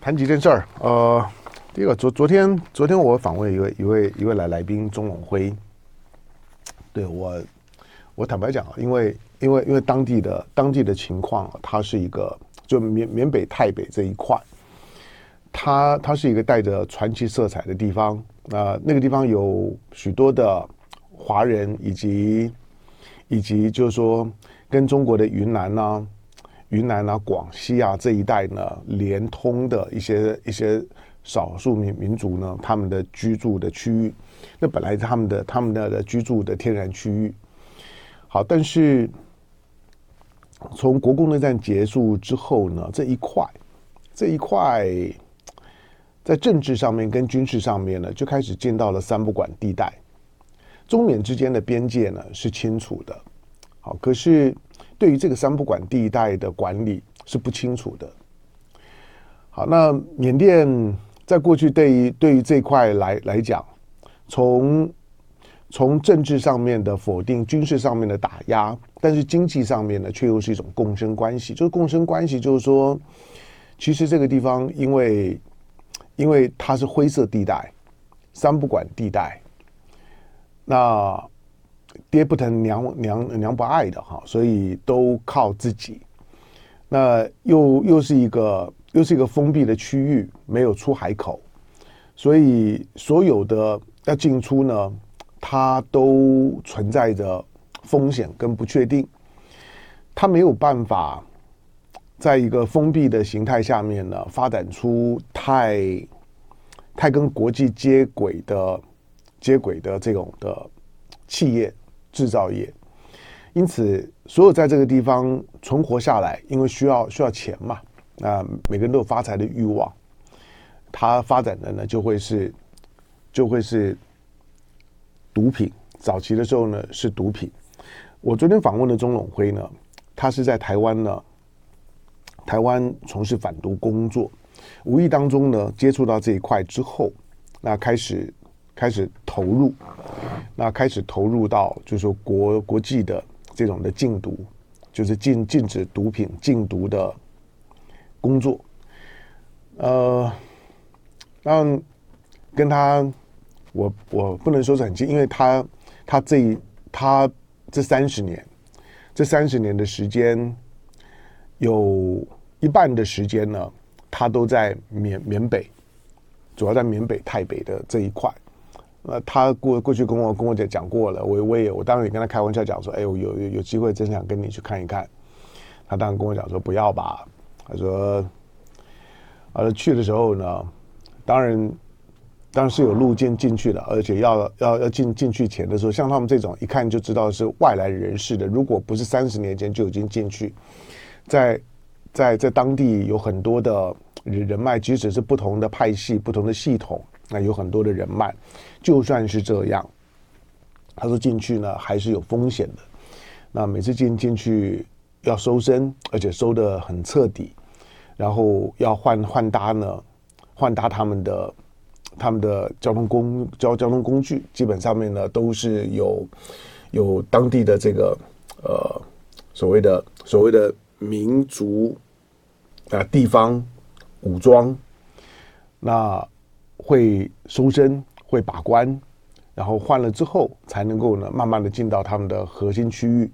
谈几件事儿，呃，第一个昨昨天昨天我访问一位一位一位来来宾钟永辉，对我我坦白讲啊，因为因为因为当地的当地的情况，它是一个就缅缅北泰北这一块，它它是一个带着传奇色彩的地方，啊、呃，那个地方有许多的华人以及以及就是说跟中国的云南呢、云南啊、广西啊这一带呢，连通的一些一些少数民民族呢，他们的居住的区域，那本来他们的他们的居住的天然区域。好，但是从国共内战结束之后呢，这一块这一块在政治上面跟军事上面呢，就开始进到了三不管地带。中缅之间的边界呢是清楚的，好，可是。对于这个三不管地带的管理是不清楚的。好，那缅甸在过去对于对于这块来来讲，从从政治上面的否定，军事上面的打压，但是经济上面呢，却又是一种共生关系。就是共生关系，就是说，其实这个地方因为因为它是灰色地带，三不管地带，那。爹不疼娘娘娘不爱的哈，所以都靠自己。那又又是一个又是一个封闭的区域，没有出海口，所以所有的要进出呢，它都存在着风险跟不确定。它没有办法在一个封闭的形态下面呢，发展出太太跟国际接轨的接轨的这种的企业。制造业，因此所有在这个地方存活下来，因为需要需要钱嘛，啊，每个人都有发财的欲望，它发展的呢就会是就会是毒品。早期的时候呢是毒品。我昨天访问的钟永辉呢，他是在台湾呢，台湾从事反毒工作，无意当中呢接触到这一块之后，那开始。开始投入，那开始投入到就是说国国际的这种的禁毒，就是禁禁止毒品禁毒的工作。呃，让跟他，我我不能说是很近，因为他他这一他这三十年，这三十年的时间，有一半的时间呢，他都在缅缅北，主要在缅北泰北的这一块。那他过过去跟我跟我讲讲过了，我我也我当然也跟他开玩笑讲说，哎，我有有有机会真想跟你去看一看。他当然跟我讲说不要吧，他说，呃，去的时候呢，当然当然是有路径进去的，而且要要要进进去前的时候，像他们这种一看就知道是外来人士的，如果不是三十年前就已经进去，在在在当地有很多的人人脉，即使是不同的派系、不同的系统。那有很多的人脉，就算是这样，他说进去呢还是有风险的。那每次进进去要搜身，而且搜得很彻底，然后要换换搭呢，换搭他们的他们的交通工交交通工具，基本上面呢都是有有当地的这个呃所谓的所谓的民族啊、地方武装那。会搜身，会把关，然后换了之后才能够呢，慢慢的进到他们的核心区域。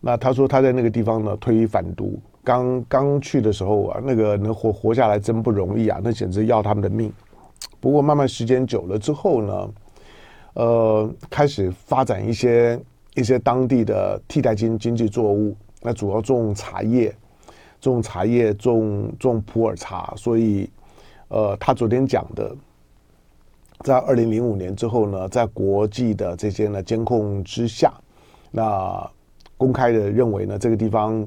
那他说他在那个地方呢，推反毒，刚刚去的时候啊，那个能活活下来真不容易啊，那简直要他们的命。不过慢慢时间久了之后呢，呃，开始发展一些一些当地的替代经经济作物，那主要种茶叶，种茶叶，种种普洱茶，所以。呃，他昨天讲的，在二零零五年之后呢，在国际的这些呢监控之下，那公开的认为呢，这个地方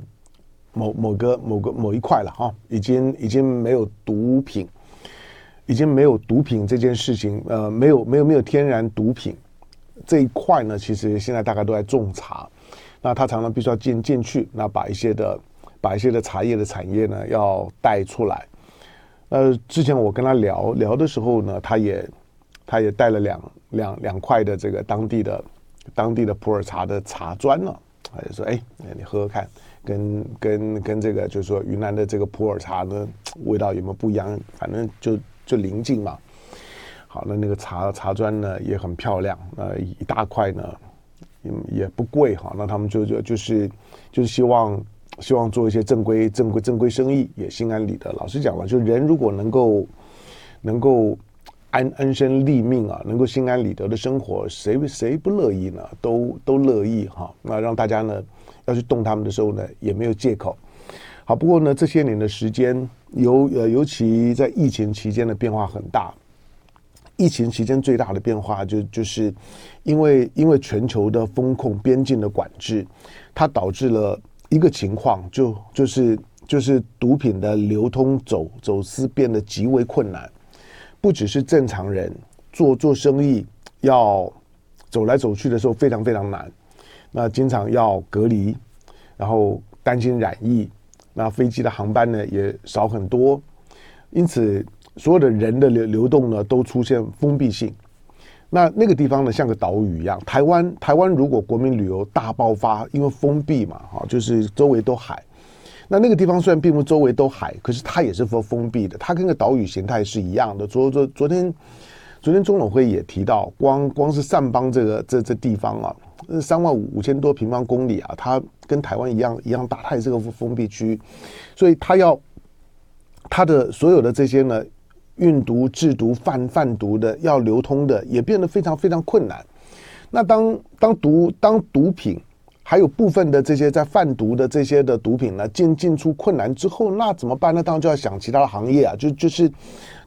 某某个某个某一块了哈，已经已经没有毒品，已经没有毒品这件事情，呃，没有没有没有天然毒品这一块呢，其实现在大家都在种茶，那他常常必须要进进去，那把一些的把一些的茶叶的产业呢要带出来。呃，之前我跟他聊聊的时候呢，他也，他也带了两两两块的这个当地的当地的普洱茶的茶砖呢，他就说哎，你喝喝看，跟跟跟这个就是说云南的这个普洱茶呢，味道有没有不一样？反正就就临近嘛。好，那那个茶茶砖呢也很漂亮，呃，一大块呢也也不贵哈。那他们就就就是就是希望希望做一些正规正规正规生意，也心安理得。老实讲了，就人如果能够能够。安安身立命啊，能够心安理得的生活，谁谁不乐意呢？都都乐意哈。那让大家呢要去动他们的时候呢，也没有借口。好，不过呢，这些年的时间，尤呃尤其在疫情期间的变化很大。疫情期间最大的变化就就是因为因为全球的风控、边境的管制，它导致了一个情况，就就是就是毒品的流通走走私变得极为困难。不只是正常人做做生意要走来走去的时候非常非常难，那经常要隔离，然后担心染疫，那飞机的航班呢也少很多，因此所有的人的流流动呢都出现封闭性。那那个地方呢像个岛屿一样，台湾台湾如果国民旅游大爆发，因为封闭嘛，哈，就是周围都海。那那个地方虽然并不周围都海，可是它也是封封闭的，它跟个岛屿形态是一样的。昨昨昨天，昨天中总会也提到，光光是善邦这个这这地方啊，三万五千多平方公里啊，它跟台湾一样一样大，它也是个封闭区，所以它要它的所有的这些呢，运毒、制毒、贩贩毒的要流通的，也变得非常非常困难。那当当毒当毒品。还有部分的这些在贩毒的这些的毒品呢，进进出困难之后，那怎么办呢？当然就要想其他的行业啊，就就是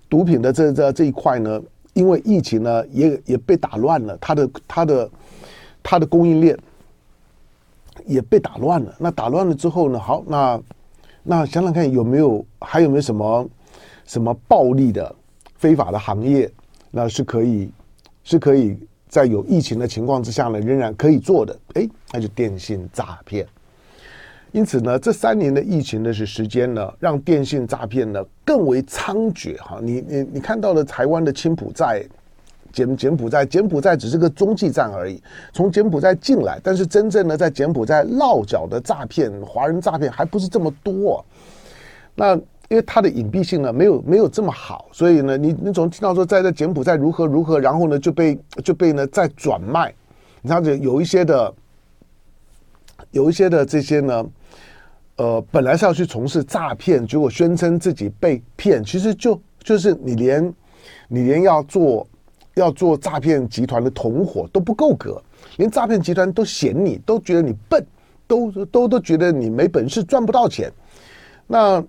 毒品的这这这一块呢，因为疫情呢也也被打乱了，它的它的它的供应链也被打乱了。那打乱了之后呢，好，那那想想看有没有还有没有什么什么暴利的非法的行业，那是可以是可以。在有疫情的情况之下呢，仍然可以做的，哎，那就电信诈骗。因此呢，这三年的疫情的是时间呢，让电信诈骗呢更为猖獗哈。你你你看到了台湾的青浦寨、柬柬埔寨、柬埔寨只是个中继站而已，从柬埔寨进来，但是真正的在柬埔寨落脚的诈骗、华人诈骗还不是这么多。那。因为它的隐蔽性呢，没有没有这么好，所以呢，你你总听到说在在柬埔寨如何如何，然后呢就被就被呢再转卖，你看这有一些的，有一些的这些呢，呃，本来是要去从事诈骗，结果宣称自己被骗，其实就就是你连你连要做要做诈骗集团的同伙都不够格，连诈骗集团都嫌你，都觉得你笨，都都都觉得你没本事赚不到钱，那。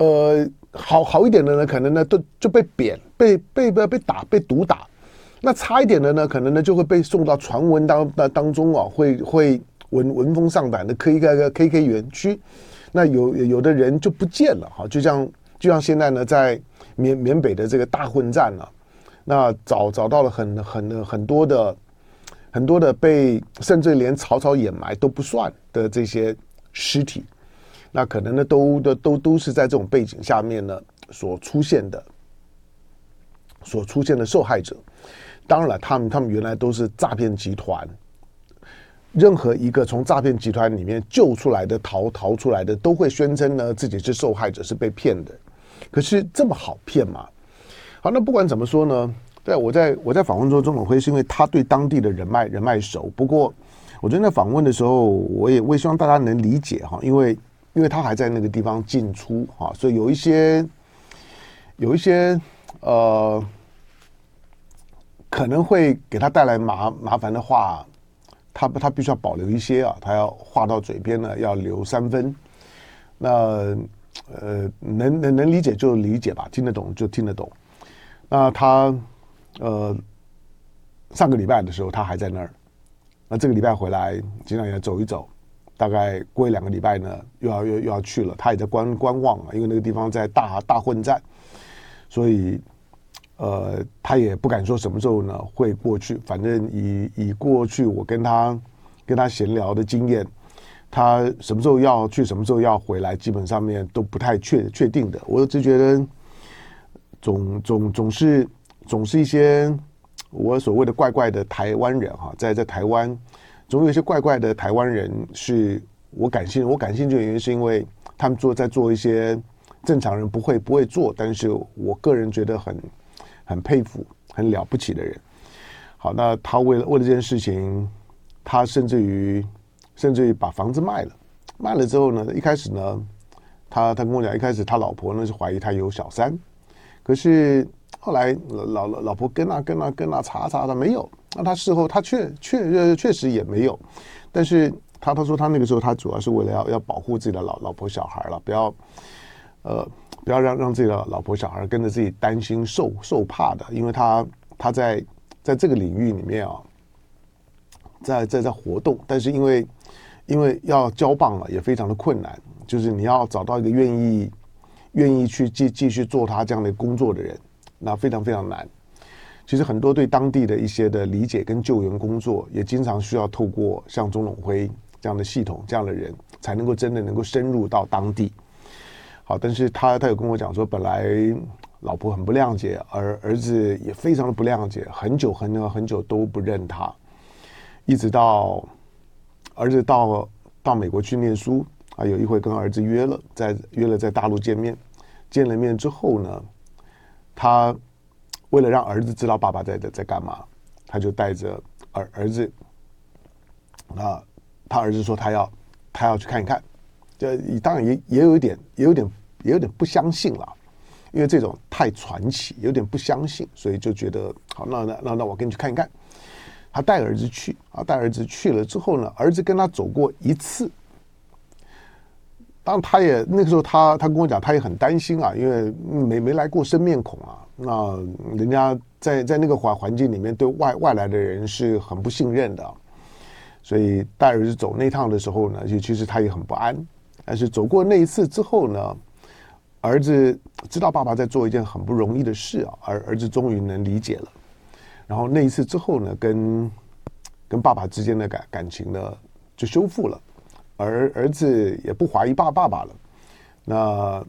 呃，好好一点的呢，可能呢都就被贬，被被被被打，被毒打。那差一点的呢，可能呢就会被送到传闻当当当中啊，会会闻闻风丧胆的 K K K K 园区。那有有的人就不见了哈，就像就像现在呢，在缅缅北的这个大混战了，那找找到了很很很多的很多的被甚至连草草掩埋都不算的这些尸体。那可能呢，都的都都是在这种背景下面呢所出现的，所出现的受害者。当然了，他们他们原来都是诈骗集团。任何一个从诈骗集团里面救出来的逃逃出来的，都会宣称呢自己是受害者，是被骗的。可是这么好骗吗？好，那不管怎么说呢，对，我在我在访问中，钟永辉是因为他对当地的人脉人脉熟。不过，我觉得在访问的时候，我也我也希望大家能理解哈，因为。因为他还在那个地方进出啊，所以有一些有一些呃，可能会给他带来麻麻烦的话，他他必须要保留一些啊，他要话到嘴边呢，要留三分。那呃，能能能理解就理解吧，听得懂就听得懂。那他呃，上个礼拜的时候他还在那儿，那这个礼拜回来，经常也走一走。大概过一两个礼拜呢，又要又又要去了。他也在观观望啊，因为那个地方在大大混战，所以呃，他也不敢说什么时候呢会过去。反正以以过去我跟他跟他闲聊的经验，他什么时候要去，什么时候要回来，基本上面都不太确确定的。我只觉得总总总是总是一些我所谓的怪怪的台湾人哈，在在台湾。总有一些怪怪的台湾人是我感兴，我感兴趣的原因是因为他们做在做一些正常人不会不会做，但是我个人觉得很很佩服、很了不起的人。好，那他为了为了这件事情，他甚至于甚至于把房子卖了，卖了之后呢，一开始呢，他他跟我讲，一开始他老婆呢是怀疑他有小三，可是后来老老老婆跟啊跟啊跟啊查查他没有。那他事后他确确确实也没有，但是他他说他那个时候他主要是为了要要保护自己的老老婆小孩了，不要呃不要让让自己的老婆小孩跟着自己担心受受怕的，因为他他在在这个领域里面啊，在在在活动，但是因为因为要交棒了也非常的困难，就是你要找到一个愿意愿意去继继续做他这样的工作的人，那非常非常难。其实很多对当地的一些的理解跟救援工作，也经常需要透过像钟永辉这样的系统、这样的人，才能够真的能够深入到当地。好，但是他他有跟我讲说，本来老婆很不谅解，而儿子也非常的不谅解，很久很久很久都不认他，一直到儿子到到美国去念书啊，有一回跟儿子约了，在约了在大陆见面，见了面之后呢，他。为了让儿子知道爸爸在在在干嘛，他就带着儿儿子，啊，他儿子说他要他要去看一看，这当然也也有一点也有点也有点不相信了，因为这种太传奇，有点不相信，所以就觉得好，那那那那我跟你去看一看。他带儿子去啊，带儿子去了之后呢，儿子跟他走过一次，当他也那个时候他他跟我讲，他也很担心啊，因为没没来过生面孔啊。那人家在在那个环环境里面，对外外来的人是很不信任的，所以带儿子走那趟的时候呢，就其实他也很不安。但是走过那一次之后呢，儿子知道爸爸在做一件很不容易的事啊，而儿子终于能理解了。然后那一次之后呢，跟跟爸爸之间的感感情呢就修复了，而儿子也不怀疑爸爸爸了。那。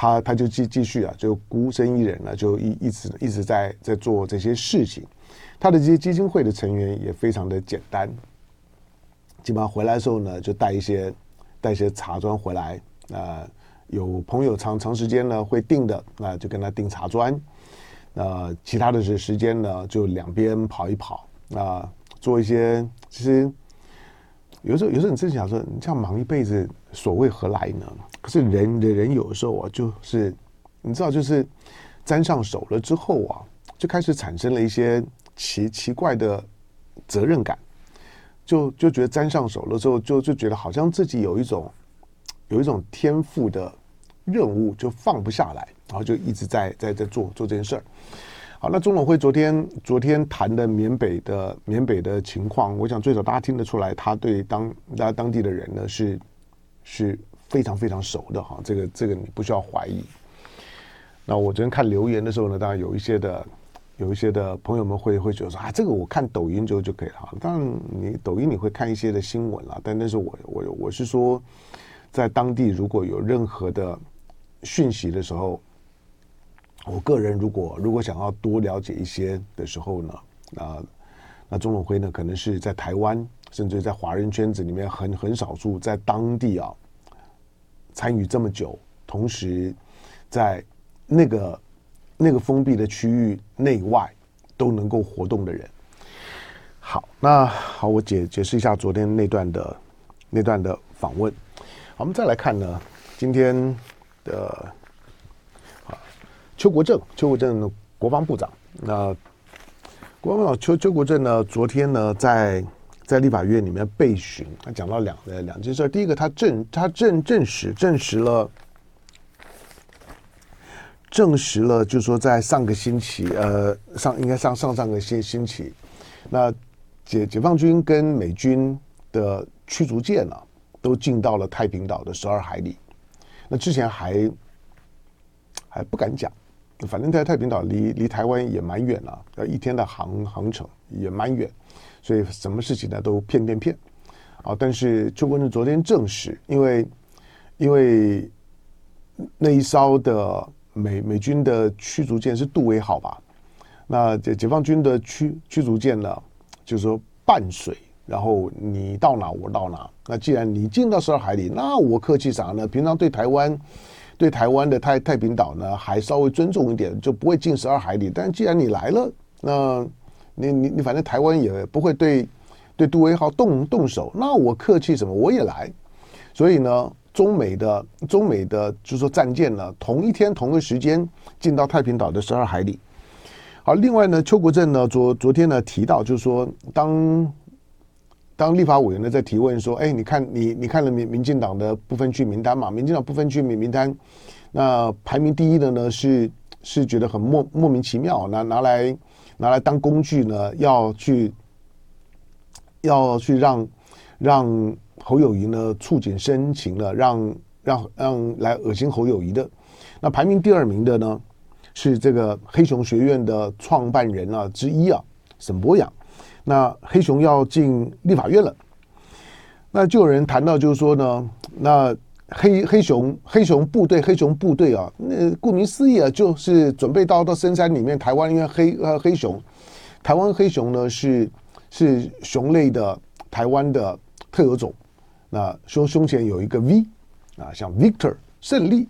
他他就继继续啊，就孤身一人呢，就一一直一直在在做这些事情。他的这些基金会的成员也非常的简单，基本上回来的时候呢，就带一些带一些茶砖回来。啊、呃，有朋友长长时间呢会订的，那就跟他订茶砖。那、呃、其他的时时间呢，就两边跑一跑啊、呃，做一些。其实有时候有时候你自己想说，你这样忙一辈子，所谓何来呢？可是人的人有的时候啊，就是你知道，就是沾上手了之后啊，就开始产生了一些奇奇怪的责任感，就就觉得沾上手了之后，就就觉得好像自己有一种有一种天赋的任务就放不下来，然后就一直在在在做做这件事儿。好，那钟永辉昨天昨天谈的缅北的缅北的情况，我想最少大家听得出来，他对当大家当地的人呢是是。非常非常熟的哈，这个这个你不需要怀疑。那我昨天看留言的时候呢，当然有一些的有一些的朋友们会会觉得说啊，这个我看抖音就就可以了。当然你抖音你会看一些的新闻啦，但那是我我我是说，在当地如果有任何的讯息的时候，我个人如果如果想要多了解一些的时候呢，啊，那钟永辉呢可能是在台湾，甚至在华人圈子里面很很少数在当地啊。参与这么久，同时在那个那个封闭的区域内外都能够活动的人。好，那好，我解解释一下昨天那段的那段的访问。我们再来看呢，今天的，邱国正，邱国正的国防部长。那国防部长邱邱国正呢，昨天呢在。在立法院里面备询，他讲到两呃两件事。第一个，他证他证证实证实了，证实了，就是说在上个星期，呃，上应该上上上个星星期，那解解放军跟美军的驱逐舰呢，都进到了太平岛的十二海里。那之前还还不敢讲，反正在太平岛离离台湾也蛮远了，要一天的航航程也蛮远。所以什么事情呢都骗骗骗，啊！但是邱国正昨天证实，因为因为那一艘的美美军的驱逐舰是杜威号吧？那解解放军的驱驱逐舰呢，就是说伴随然后你到哪我到哪。那既然你进到十二海里，那我客气啥呢？平常对台湾，对台湾的太太平岛呢，还稍微尊重一点，就不会进十二海里。但既然你来了，那你你你反正台湾也不会对对杜威号动动手，那我客气什么？我也来。所以呢，中美的中美的就是说战舰呢，同一天同个时间进到太平岛的十二海里。好，另外呢，邱国正呢昨昨天呢提到，就是说当。当立法委员呢在提问说：“哎，你看你你看了民民进党的不分区名单嘛？民进党不分区名名单，那排名第一的呢是是觉得很莫莫名其妙，拿拿来拿来当工具呢，要去要去让让侯友宜呢触景生情了，让让让来恶心侯友宜的。那排名第二名的呢是这个黑熊学院的创办人啊之一啊沈博阳。”那黑熊要进立法院了，那就有人谈到，就是说呢，那黑黑熊黑熊部队黑熊部队啊，那顾名思义啊，就是准备到到深山里面，台湾因为黑呃黑熊，台湾黑熊呢是是熊类的台湾的特有种，那胸胸前有一个 V 啊，像 Victor 胜利，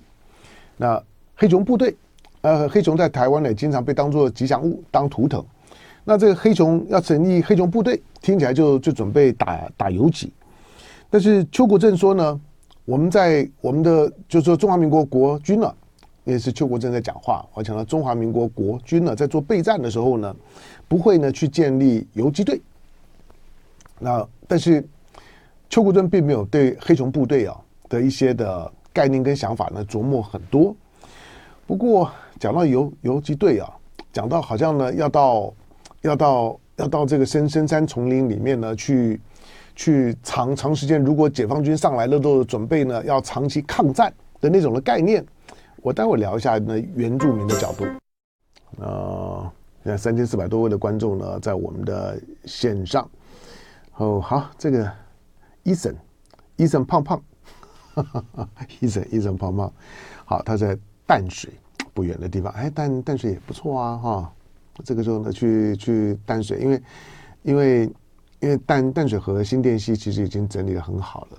那黑熊部队呃黑熊在台湾呢经常被当作吉祥物当图腾。那这个黑熊要成立黑熊部队，听起来就就准备打打游击。但是邱国正说呢，我们在我们的就是说中华民国国军呢，也是邱国正在讲话。我讲到中华民国国军呢，在做备战的时候呢，不会呢去建立游击队。那但是邱国正并没有对黑熊部队啊的一些的概念跟想法呢琢磨很多。不过讲到游游击队啊，讲到好像呢要到。要到要到这个深深山丛林里面呢，去去长长时间，如果解放军上来了，都准备呢要长期抗战的那种的概念。我待会聊一下呢原住民的角度。呃，现在三千四百多位的观众呢在我们的线上。哦，好，这个伊森，伊森胖胖，伊森伊森胖胖，好，他在淡水不远的地方，哎，淡淡水也不错啊，哈。这个时候呢，去去淡水，因为因为因为淡淡水河新店溪其实已经整理的很好了。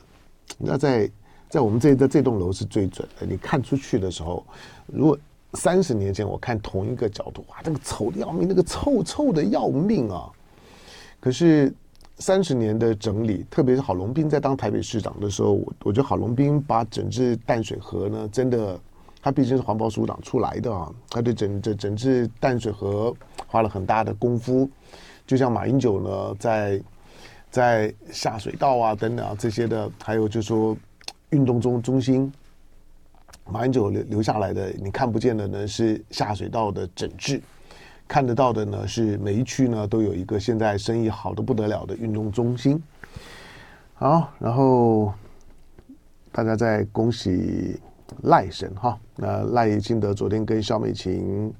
那在在我们这的这栋楼是最准的。你看出去的时候，如果三十年前我看同一个角度，哇，那个丑的要命，那个臭臭的要命啊！可是三十年的整理，特别是郝龙斌在当台北市长的时候，我我觉得郝龙斌把整治淡水河呢，真的。他毕竟是环保署长出来的啊，他对整整整治淡水河花了很大的功夫，就像马英九呢，在在下水道啊等等啊这些的，还有就是说运动中中心，马英九留留下来的，你看不见的呢是下水道的整治，看得到的呢是每一区呢都有一个现在生意好的不得了的运动中心。好，然后大家再恭喜。赖神哈，那赖清德昨天跟萧美琴，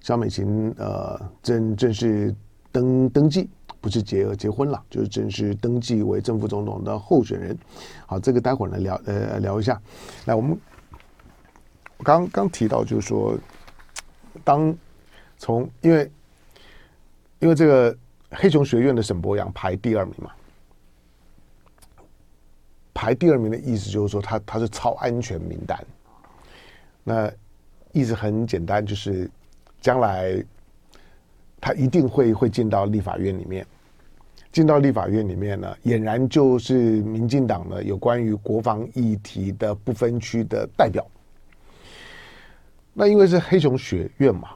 萧美琴呃正正式登登记，不是结结婚了，就是正式登记为正副总统的候选人。好，这个待会儿呢聊呃聊一下。来，我们刚刚提到就是说，当从因为因为这个黑熊学院的沈博洋排第二名嘛。排第二名的意思就是说他，他是超安全名单。那意思很简单，就是将来他一定会会进到立法院里面。进到立法院里面呢，俨然就是民进党呢有关于国防议题的不分区的代表。那因为是黑熊学院嘛。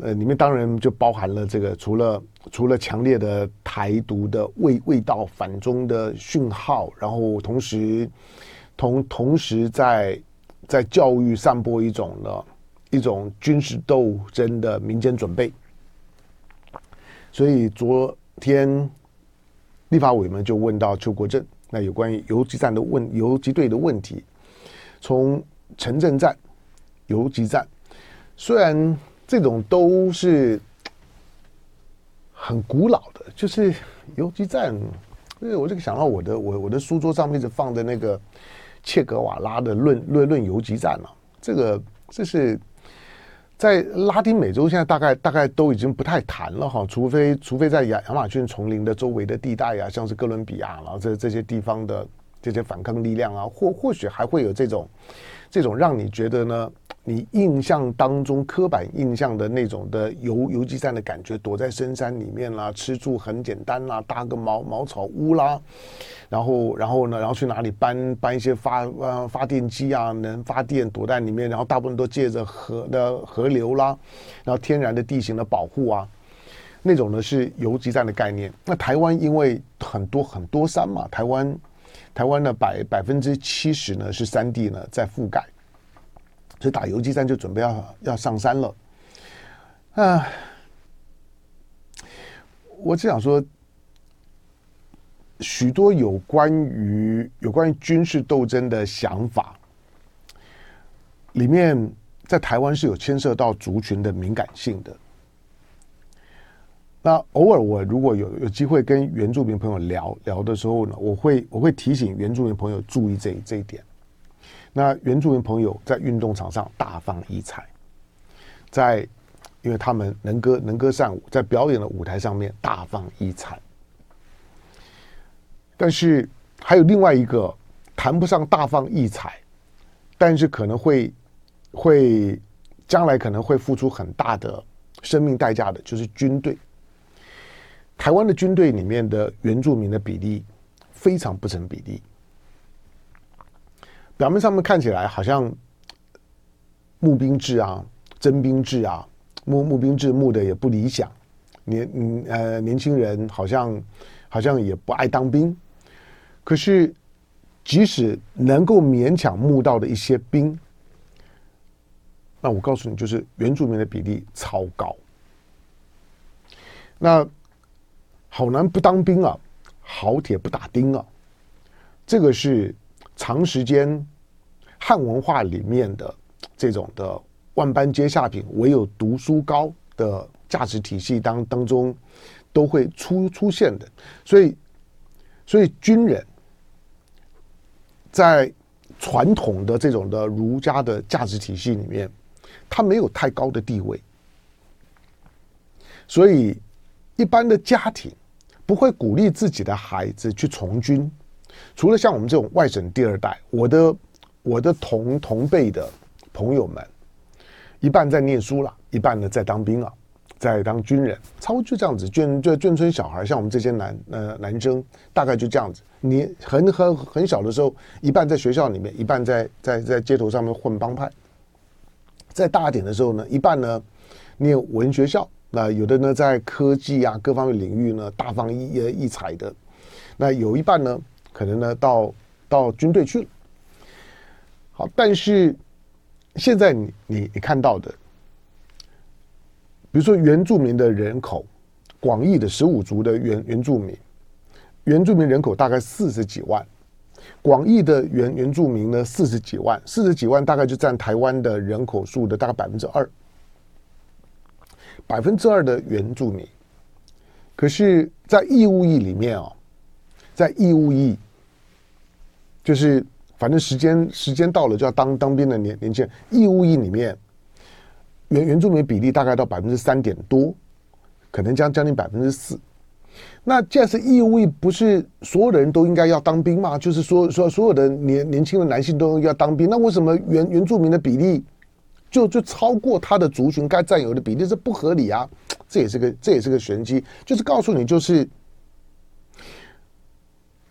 呃，里面当然就包含了这个，除了除了强烈的台独的味味道、反中的讯号，然后同时同同时在在教育散播一种的一种军事斗争的民间准备。所以昨天立法委们就问到邱国正，那有关于游击战的问游击队的问题，从城镇战、游击战，虽然。这种都是很古老的，就是游击战。因为我这个想到我的我我的书桌上面一直放的那个切格瓦拉的论论论游击战啊，这个这是在拉丁美洲现在大概大概都已经不太谈了哈，除非除非在亚亚马逊丛林的周围的地带啊，像是哥伦比亚，然后这这些地方的这些反抗力量啊，或或许还会有这种这种让你觉得呢，你印象当中刻板印象的那种的游游击战的感觉，躲在深山里面啦，吃住很简单啦，搭个茅茅草屋啦。然后，然后呢？然后去哪里搬搬一些发呃发电机啊，能发电躲在里面。然后大部分都借着河的河流啦，然后天然的地形的保护啊，那种呢是游击战的概念。那台湾因为很多很多山嘛，台湾台湾的百百分之七十呢是山地呢在覆盖，所以打游击战就准备要要上山了。啊，我只想说。许多有关于有关于军事斗争的想法，里面在台湾是有牵涉到族群的敏感性的。那偶尔我如果有有机会跟原住民朋友聊聊的时候呢，我会我会提醒原住民朋友注意这这一点。那原住民朋友在运动场上大放异彩，在因为他们能歌能歌善舞，在表演的舞台上面大放异彩。但是还有另外一个谈不上大放异彩，但是可能会会将来可能会付出很大的生命代价的，就是军队。台湾的军队里面的原住民的比例非常不成比例，表面上面看起来好像募兵制啊、征兵制啊，募募兵制募的也不理想，年嗯呃年轻人好像好像也不爱当兵。可是，即使能够勉强募到的一些兵，那我告诉你，就是原住民的比例超高。那好男不当兵啊，好铁不打钉啊，这个是长时间汉文化里面的这种的万般皆下品，唯有读书高的价值体系当当中都会出出现的。所以，所以军人。在传统的这种的儒家的价值体系里面，他没有太高的地位，所以一般的家庭不会鼓励自己的孩子去从军。除了像我们这种外省第二代，我的我的同同辈的朋友们，一半在念书了，一半呢在当兵了。在当军人，差不多就这样子，眷就眷村小孩，像我们这些男呃男生，大概就这样子。你很很很小的时候，一半在学校里面，一半在在在街头上面混帮派。再大点的时候呢，一半呢念文学校，那有的呢在科技啊各方面领域呢大放异呃异彩的，那有一半呢可能呢到到军队去了。好，但是现在你你你看到的。比如说原住民的人口，广义的十五族的原原住民，原住民人口大概四十几万，广义的原原住民呢四十几万，四十几万大概就占台湾的人口数的大概百分之二，百分之二的原住民，可是，在义务役里面哦，在义务役，就是反正时间时间到了就要当当兵的年年轻人，义务役里面。原原住民比例大概到百分之三点多，可能将将近百分之四。那既然是义务役，不是所有的人都应该要当兵吗？就是说说所有的年年轻的男性都要当兵，那为什么原原住民的比例就就超过他的族群该占有的比例？这不合理啊！这也是个这也是个玄机，就是告诉你就是。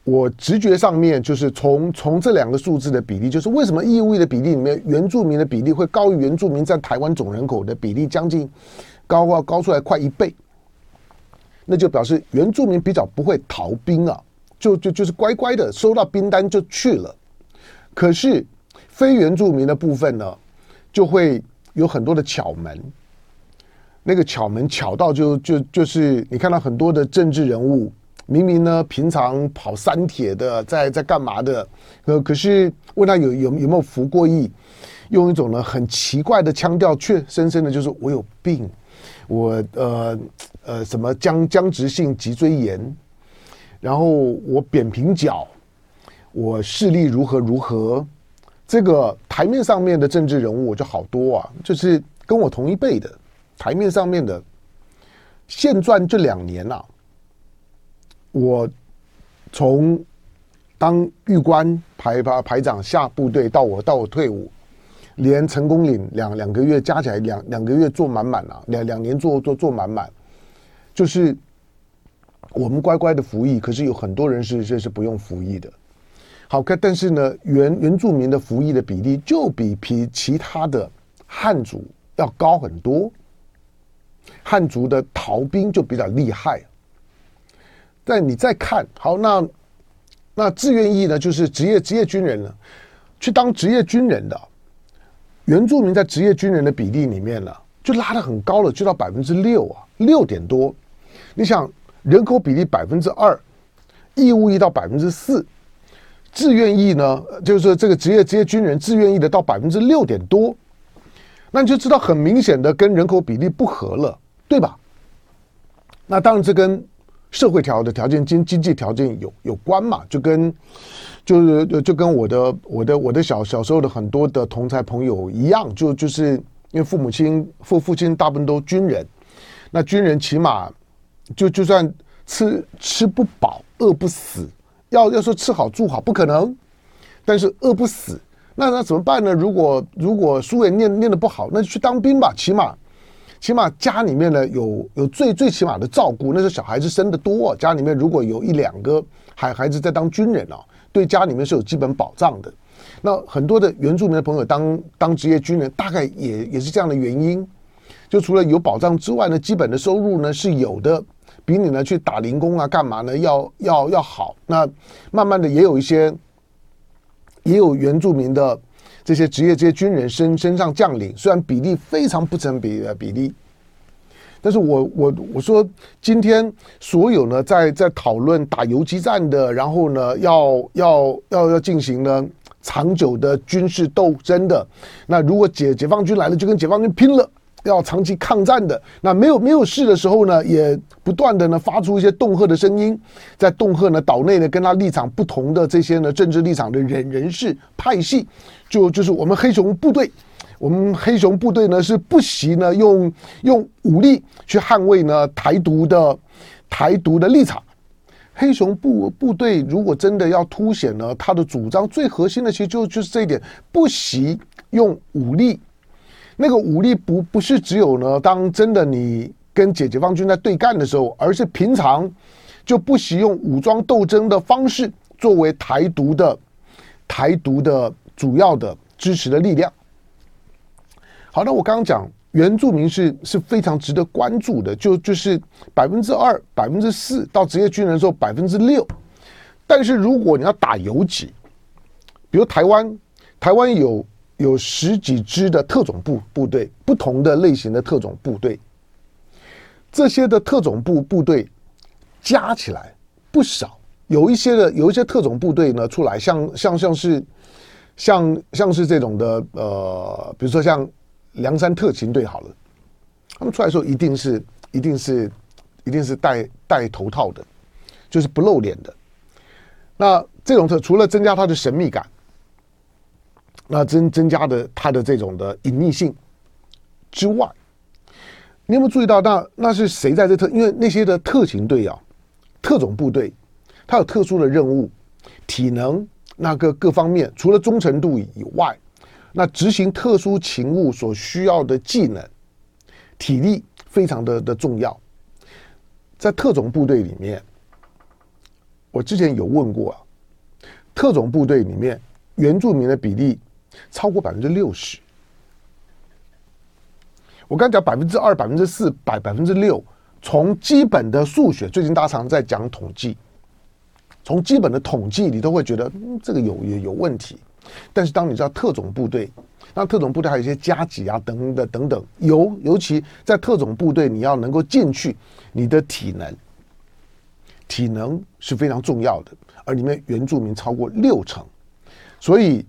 我直觉上面就是从从这两个数字的比例，就是为什么义务的比例里面原住民的比例会高于原住民占台湾总人口的比例将近高啊高出来快一倍，那就表示原住民比较不会逃兵啊，就就就是乖乖的收到兵单就去了。可是非原住民的部分呢，就会有很多的巧门，那个巧门巧到就就就是你看到很多的政治人物。明明呢，平常跑三铁的，在在干嘛的？呃，可是问他有有有没有服过役，用一种呢很奇怪的腔调，却深深的就是我有病，我呃呃什么僵僵直性脊椎炎，然后我扁平脚，我视力如何如何。这个台面上面的政治人物我就好多啊，就是跟我同一辈的台面上面的现传这两年呐、啊，我从当狱官排排排长下部队到我到我退伍，连成功岭两两个月加起来两两个月做满满了，两两年做做做满满，就是我们乖乖的服役，可是有很多人是是是不用服役的。好，可但是呢，原原住民的服役的比例就比比其他的汉族要高很多，汉族的逃兵就比较厉害。但你再看好，那那志愿役呢，就是职业职业军人呢，去当职业军人的原住民在职业军人的比例里面呢，就拉得很高了，就到百分之六啊，六点多。你想人口比例百分之二，义务役到百分之四。志愿役呢，就是这个职业职业军人志愿役的到百分之六点多，那你就知道很明显的跟人口比例不合了，对吧？那当然这跟社会条的条件、经经济条件有有关嘛，就跟就是就就跟我的我的我的小小时候的很多的同才朋友一样，就就是因为父母亲父父亲大部分都军人，那军人起码就就算吃吃不饱饿不死。要要说吃好住好不可能，但是饿不死，那那怎么办呢？如果如果书也念念的不好，那就去当兵吧。起码起码家里面呢有有最最起码的照顾。那时候小孩子生的多，家里面如果有一两个孩孩子在当军人啊，对家里面是有基本保障的。那很多的原住民的朋友当当职业军人，大概也也是这样的原因。就除了有保障之外呢，基本的收入呢是有的。比你呢去打零工啊，干嘛呢？要要要好。那慢慢的也有一些，也有原住民的这些职业这些军人身身上将领，虽然比例非常不成比比例，但是我我我说今天所有呢在在讨论打游击战的，然后呢要要要要进行呢长久的军事斗争的，那如果解解放军来了，就跟解放军拼了。要长期抗战的，那没有没有事的时候呢，也不断的呢发出一些恫吓的声音，在恫吓呢岛内呢跟他立场不同的这些呢政治立场的人人士派系，就就是我们黑熊部队，我们黑熊部队呢是不惜呢用用武力去捍卫呢台独的台独的立场。黑熊部部队如果真的要凸显呢他的主张，最核心的其实就就是这一点，不惜用武力。那个武力不不是只有呢，当真的你跟解放军在对干的时候，而是平常就不惜用武装斗争的方式作为台独的台独的主要的支持的力量。好，那我刚刚讲原住民是是非常值得关注的，就就是百分之二、百分之四到职业军人的时候百分之六，但是如果你要打游击，比如台湾，台湾有。有十几支的特种部部队，不同的类型的特种部队，这些的特种部部队加起来不少。有一些的有一些特种部队呢出来，像像像是像像是这种的呃，比如说像梁山特勤队好了，他们出来时候一定是一定是一定是戴戴头套的，就是不露脸的。那这种特除了增加它的神秘感。那增增加的它的这种的隐匿性之外，你有没有注意到？那那是谁在这特？因为那些的特勤队啊，特种部队，它有特殊的任务，体能那个各方面，除了忠诚度以外，那执行特殊勤务所需要的技能、体力非常的的重要。在特种部队里面，我之前有问过啊，特种部队里面原住民的比例。超过百分之六十，我刚讲百分之二、百分之四、百百分之六，从基本的数学，最近大家常在讲统计，从基本的统计你都会觉得、嗯、这个有也有问题。但是当你知道特种部队，那特种部队还有一些加急啊等等等等，尤尤其在特种部队，你要能够进去，你的体能，体能是非常重要的，而里面原住民超过六成，所以。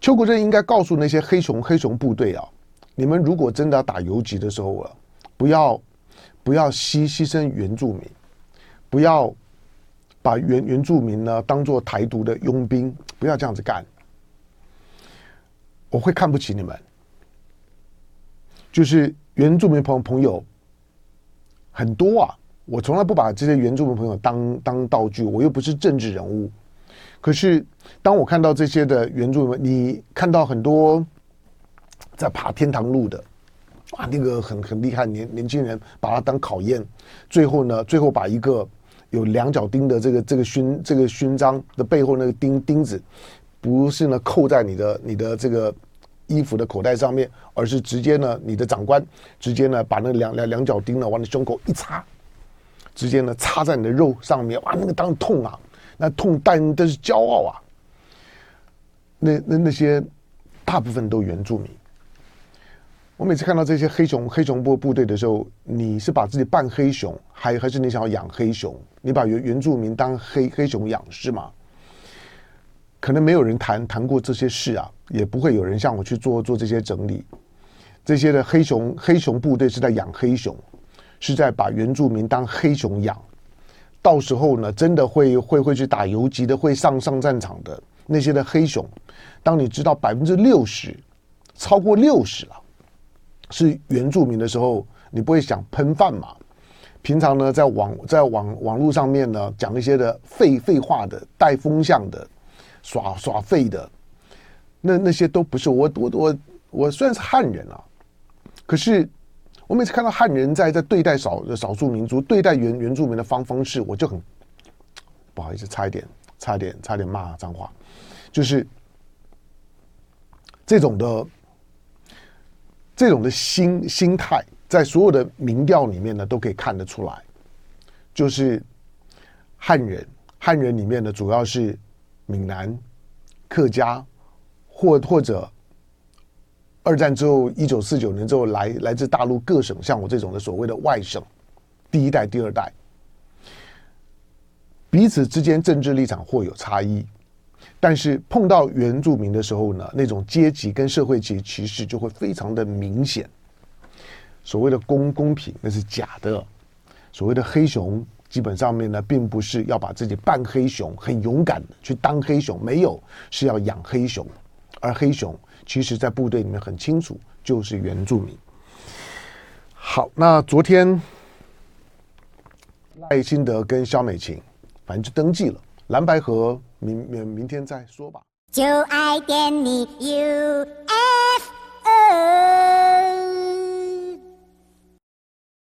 邱国正应该告诉那些黑熊黑熊部队啊，你们如果真的要打游击的时候啊，不要不要牺牺牲原住民，不要把原原住民呢当做台独的佣兵，不要这样子干。我会看不起你们，就是原住民朋朋友很多啊。我从来不把这些原住民朋友当当道具，我又不是政治人物。可是当我看到这些的原著，你看到很多在爬天堂路的，啊，那个很很厉害年年轻人，把它当考验，最后呢，最后把一个有两角钉的这个这个勋这个勋章的背后那个钉钉子，不是呢扣在你的你的这个衣服的口袋上面，而是直接呢你的长官直接呢把那两两两角钉呢往你胸口一插。直接呢插在你的肉上面，哇，那个当痛啊，那痛但都是骄傲啊。那那那些大部分都原住民。我每次看到这些黑熊黑熊部部队的时候，你是把自己扮黑熊，还还是你想要养黑熊？你把原原住民当黑黑熊养是吗？可能没有人谈谈过这些事啊，也不会有人向我去做做这些整理。这些的黑熊黑熊部队是在养黑熊。是在把原住民当黑熊养，到时候呢，真的会会会去打游击的，会上上战场的那些的黑熊，当你知道百分之六十，超过六十了，是原住民的时候，你不会想喷饭嘛？平常呢，在网在网网络上面呢，讲一些的废废话的、带风向的、耍耍废的，那那些都不是我我我我虽然是汉人啊，可是。我每次看到汉人在在对待少少数民族、对待原原住民的方方式，我就很不好意思，差一点，差一点，差点骂脏话。就是这种的这种的心心态，在所有的民调里面呢，都可以看得出来。就是汉人，汉人里面呢，主要是闽南、客家，或或者。二战之后，一九四九年之后来来自大陆各省，像我这种的所谓的外省，第一代、第二代，彼此之间政治立场或有差异，但是碰到原住民的时候呢，那种阶级跟社会级歧视就会非常的明显。所谓的公公平那是假的，所谓的黑熊基本上面呢，并不是要把自己扮黑熊，很勇敢的去当黑熊，没有，是要养黑熊，而黑熊。其实，在部队里面很清楚，就是原住民。好，那昨天赖清德跟肖美琴，反正就登记了。蓝白河明明明天再说吧。就爱点你 UFO